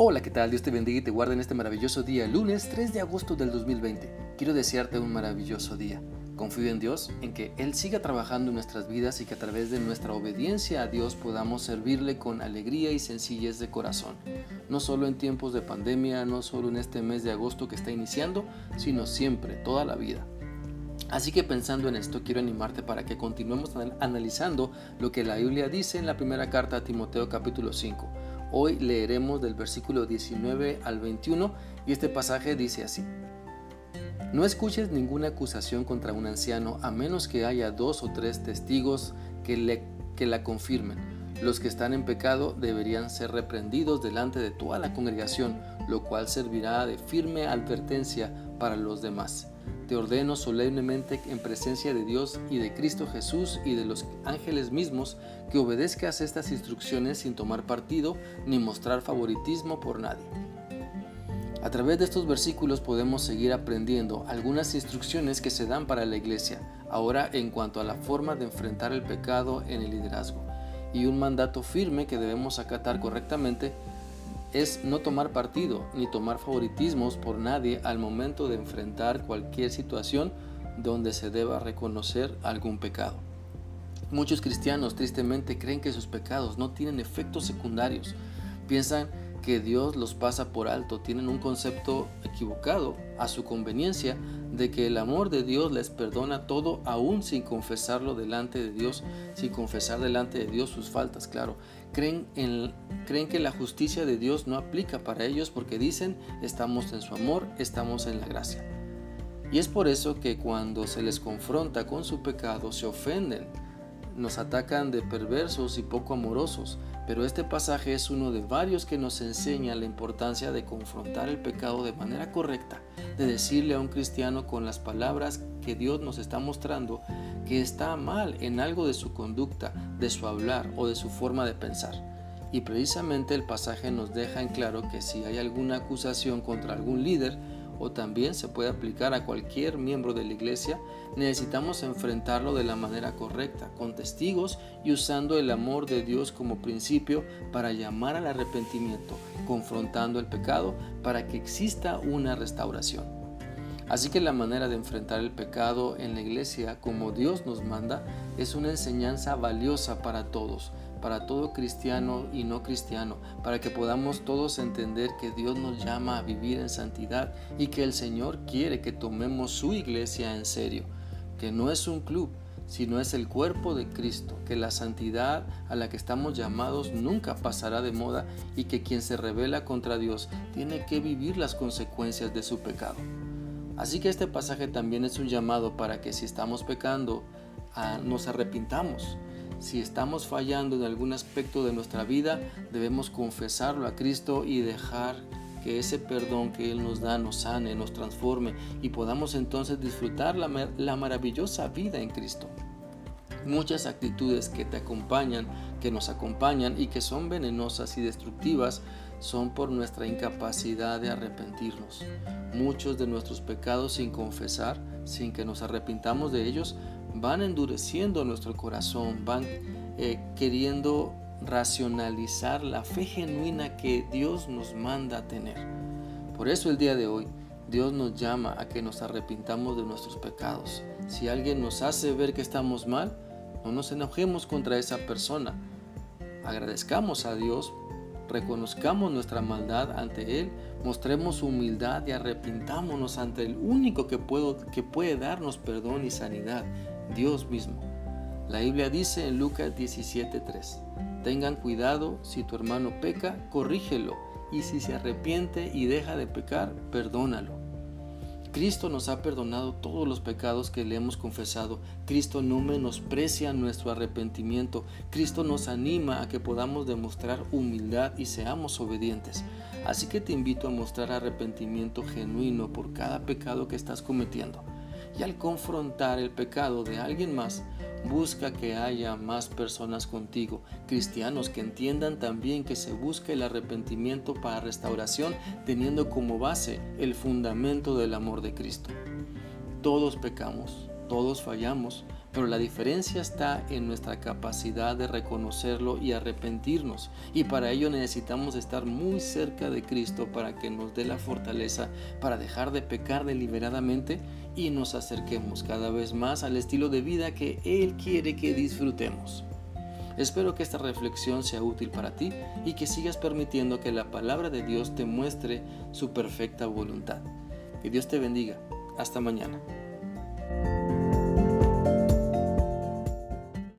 Hola, ¿qué tal? Dios te bendiga y te guarde en este maravilloso día, lunes 3 de agosto del 2020. Quiero desearte un maravilloso día. Confío en Dios, en que Él siga trabajando en nuestras vidas y que a través de nuestra obediencia a Dios podamos servirle con alegría y sencillez de corazón. No solo en tiempos de pandemia, no solo en este mes de agosto que está iniciando, sino siempre, toda la vida. Así que pensando en esto, quiero animarte para que continuemos analizando lo que la Biblia dice en la primera carta a Timoteo capítulo 5 Hoy leeremos del versículo 19 al 21 y este pasaje dice así. No escuches ninguna acusación contra un anciano a menos que haya dos o tres testigos que, le, que la confirmen. Los que están en pecado deberían ser reprendidos delante de toda la congregación, lo cual servirá de firme advertencia para los demás. Te ordeno solemnemente en presencia de Dios y de Cristo Jesús y de los ángeles mismos que obedezcas estas instrucciones sin tomar partido ni mostrar favoritismo por nadie. A través de estos versículos podemos seguir aprendiendo algunas instrucciones que se dan para la iglesia, ahora en cuanto a la forma de enfrentar el pecado en el liderazgo, y un mandato firme que debemos acatar correctamente es no tomar partido ni tomar favoritismos por nadie al momento de enfrentar cualquier situación donde se deba reconocer algún pecado. Muchos cristianos tristemente creen que sus pecados no tienen efectos secundarios. Piensan que Dios los pasa por alto, tienen un concepto equivocado a su conveniencia de que el amor de Dios les perdona todo aún sin confesarlo delante de Dios, sin confesar delante de Dios sus faltas, claro. Creen, en, creen que la justicia de Dios no aplica para ellos porque dicen estamos en su amor, estamos en la gracia. Y es por eso que cuando se les confronta con su pecado se ofenden nos atacan de perversos y poco amorosos, pero este pasaje es uno de varios que nos enseña la importancia de confrontar el pecado de manera correcta, de decirle a un cristiano con las palabras que Dios nos está mostrando que está mal en algo de su conducta, de su hablar o de su forma de pensar. Y precisamente el pasaje nos deja en claro que si hay alguna acusación contra algún líder, o también se puede aplicar a cualquier miembro de la iglesia, necesitamos enfrentarlo de la manera correcta, con testigos y usando el amor de Dios como principio para llamar al arrepentimiento, confrontando el pecado para que exista una restauración. Así que la manera de enfrentar el pecado en la iglesia como Dios nos manda es una enseñanza valiosa para todos, para todo cristiano y no cristiano, para que podamos todos entender que Dios nos llama a vivir en santidad y que el Señor quiere que tomemos su iglesia en serio, que no es un club, sino es el cuerpo de Cristo, que la santidad a la que estamos llamados nunca pasará de moda y que quien se revela contra Dios tiene que vivir las consecuencias de su pecado. Así que este pasaje también es un llamado para que si estamos pecando, ah, nos arrepintamos si estamos fallando en algún aspecto de nuestra vida, debemos confesarlo a Cristo y dejar que ese perdón que Él nos da nos sane, nos transforme y podamos entonces disfrutar la, maravillosa vida en Cristo. Muchas actitudes que te acompañan, que nos acompañan y que son venenosas y destructivas son por nuestra incapacidad de arrepentirnos. Muchos de nuestros pecados sin confesar, sin que nos arrepintamos de ellos, van endureciendo nuestro corazón, van eh, queriendo racionalizar la fe genuina que Dios nos manda tener. Por eso el día de hoy Dios nos llama a que nos arrepintamos de nuestros pecados. Si alguien nos hace ver que estamos mal, no nos enojemos contra esa persona. Agradezcamos a Dios, reconozcamos nuestra maldad ante Él, mostremos humildad y arrepintámonos ante el único que, que puede darnos perdón y sanidad, Dios mismo. La Biblia dice en Lucas 17:3, tengan cuidado, si tu hermano peca, corrígelo, y si se arrepiente y deja de pecar, perdónalo. Cristo nos ha perdonado todos los pecados que le hemos confesado. Cristo no menosprecia nuestro arrepentimiento. Cristo nos anima a que podamos demostrar humildad y seamos obedientes. Así que te invito a mostrar arrepentimiento genuino por cada pecado que estás cometiendo y al confrontar el pecado de alguien más, busca que haya más personas contigo, cristianos que entiendan también que se busca el arrepentimiento para restauración teniendo como base el fundamento del amor de Cristo. Todos pecamos, todos fallamos, pero la diferencia está en nuestra capacidad de reconocerlo y arrepentirnos. Y para ello necesitamos estar muy cerca de Cristo para que nos dé la fortaleza para dejar de pecar deliberadamente y nos acerquemos cada vez más al estilo de vida que Él quiere que disfrutemos. Espero que esta reflexión sea útil para ti y que sigas permitiendo que la palabra de Dios te muestre su perfecta voluntad. Que Dios te bendiga. Hasta mañana.